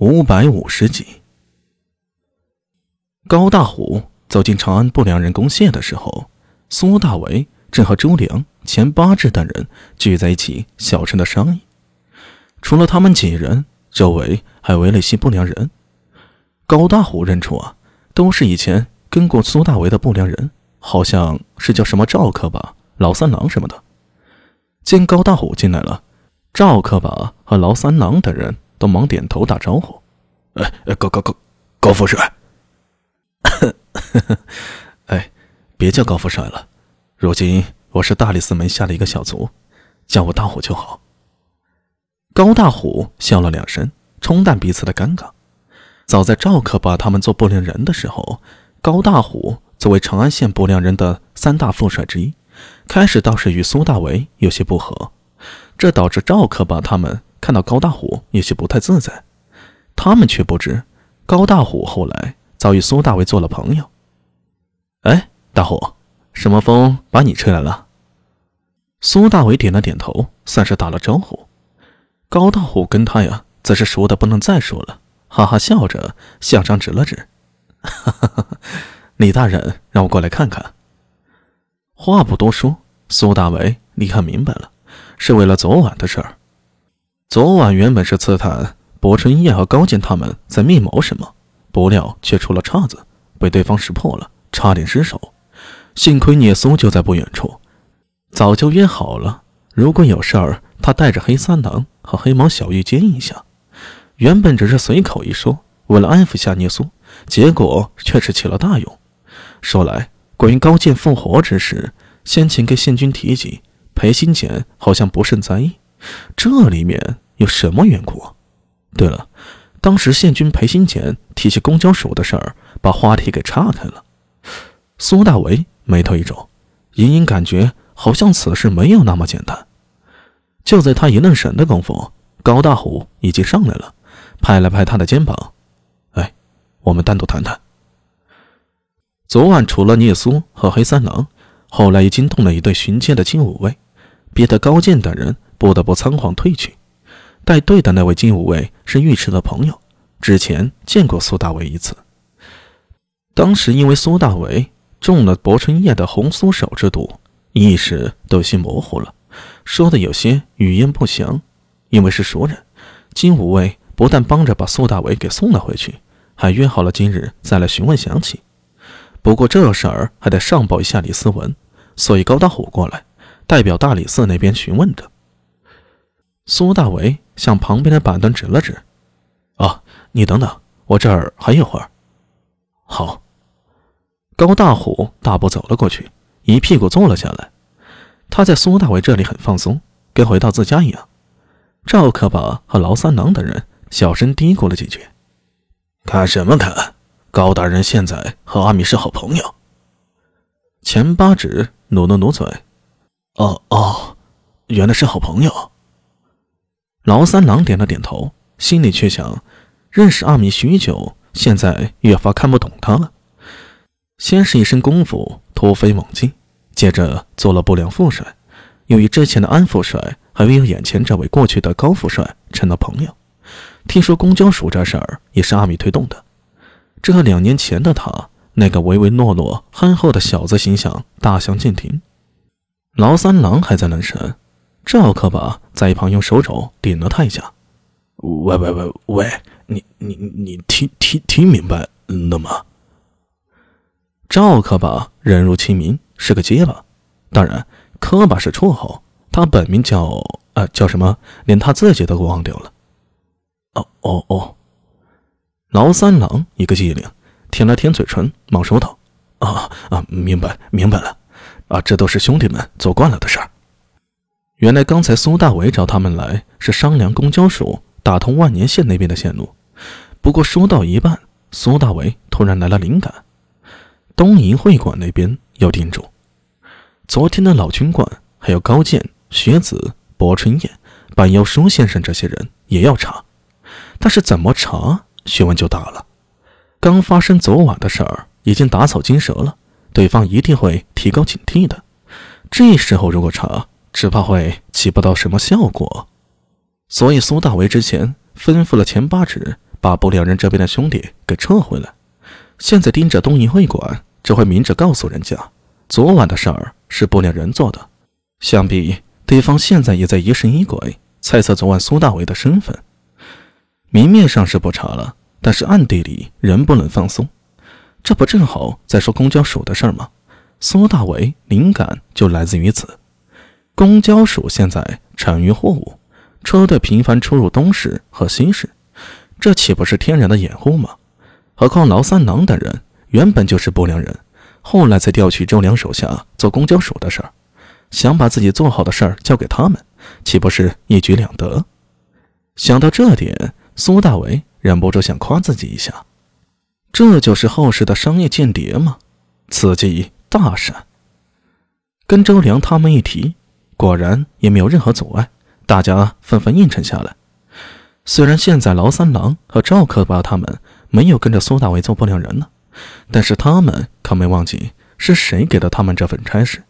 五百五十集，高大虎走进长安不良人公谢的时候，苏大为正和周良、钱八志等人聚在一起，小声的商议。除了他们几人，周围还围了一些不良人。高大虎认出啊，都是以前跟过苏大为的不良人，好像是叫什么赵克吧、老三郎什么的。见高大虎进来了，赵克吧和老三郎等人。都忙点头打招呼，哎，高高高，高富帅，哎，别叫高富帅了，如今我是大理寺门下的一个小卒，叫我大虎就好。高大虎笑了两声，冲淡彼此的尴尬。早在赵克把他们做不良人的时候，高大虎作为长安县不良人的三大副帅之一，开始倒是与苏大为有些不和，这导致赵克把他们。看到高大虎有些不太自在，他们却不知高大虎后来早与苏大为做了朋友。哎，大虎，什么风把你吹来了？苏大为点了点头，算是打了招呼。高大虎跟他呀，则是熟的不能再熟了，哈哈笑着向上指了指：“哈哈，李大人让我过来看看。”话不多说，苏大为立刻明白了，是为了昨晚的事儿。昨晚原本是刺探薄春燕和高健他们在密谋什么，不料却出了岔子，被对方识破了，差点失手。幸亏聂苏就在不远处，早就约好了，如果有事儿，他带着黑三郎和黑毛小玉接应一下。原本只是随口一说，为了安抚下聂苏，结果却是起了大用。说来，关于高健复活之事，先前跟县君提及，裴新简好像不甚在意。这里面有什么缘故？对了，当时县君裴新简提起公交署的事儿，把话题给岔开了。苏大为眉头一皱，隐隐感觉好像此事没有那么简单。就在他一愣神的功夫，高大虎已经上来了，拍了拍他的肩膀：“哎，我们单独谈谈。昨晚除了聂苏和黑三郎，后来已经动了一队巡街的金武卫，别的高健等人。”不得不仓皇退去。带队的那位金武卫是尉迟的朋友，之前见过苏大伟一次。当时因为苏大伟中了薄春叶的红酥手之毒，意识都有些模糊了，说的有些语焉不详。因为是熟人，金武卫不但帮着把苏大伟给送了回去，还约好了今日再来询问详情。不过这事儿还得上报一下李思文，所以高大虎过来，代表大理寺那边询问着。苏大为向旁边的板凳指了指：“啊，你等等，我这儿还有会儿。”好。高大虎大步走了过去，一屁股坐了下来。他在苏大为这里很放松，跟回到自家一样。赵克宝和劳三郎等人小声嘀咕了几句：“看什么看？高大人现在和阿米是好朋友。”钱八指努了努嘴：“哦哦，原来是好朋友。”劳三郎点了点头，心里却想：认识阿米许久，现在越发看不懂他了。先是一身功夫突飞猛进，接着做了不良副帅，又与之前的安副帅，还没有眼前这位过去的高副帅成了朋友。听说公交署这事儿也是阿米推动的。这和两年前的他那个唯唯诺诺、憨厚的小子形象大相径庭。劳三郎还在愣神。赵克把在一旁用手肘顶了他一下，喂喂喂喂，你你你听听听明白了吗？赵克把人如其名，是个结巴，当然科巴是绰号，他本名叫呃叫什么，连他自己都给忘掉了。哦哦哦，劳三郎一个机灵，舔了舔嘴唇，忙说道：“啊啊，明白明白了，啊，这都是兄弟们做惯了的事儿。”原来刚才苏大为找他们来是商量公交署打通万年县那边的线路，不过说到一半，苏大为突然来了灵感，东瀛会馆那边要盯住。昨天的老军官还有高健、学子、薄春燕、板腰书先生这些人也要查，但是怎么查，学问就大了。刚发生昨晚的事儿已经打草惊蛇了，对方一定会提高警惕的。这时候如果查，只怕会起不到什么效果，所以苏大为之前吩咐了前八指把不良人这边的兄弟给撤回来。现在盯着东瀛会馆，只会明着告诉人家，昨晚的事儿是不良人做的。想必对方现在也在疑神疑鬼，猜测昨晚苏大为的身份。明面上是不查了，但是暗地里仍不能放松。这不正好在说公交署的事儿吗？苏大为灵感就来自于此。公交署现在产运货物，车队频繁出入东市和西市，这岂不是天然的掩护吗？何况劳三郎等人原本就是不良人，后来才调去周良手下做公交署的事儿，想把自己做好的事儿交给他们，岂不是一举两得？想到这点，苏大为忍不住想夸自己一下。这就是后世的商业间谍吗？此计大善。跟周良他们一提，果然也没有任何阻碍，大家纷纷应承下来。虽然现在劳三郎和赵克巴他们。没有跟着苏大伟做不良人呢，但是他们可没忘记是谁给了他们这份差事。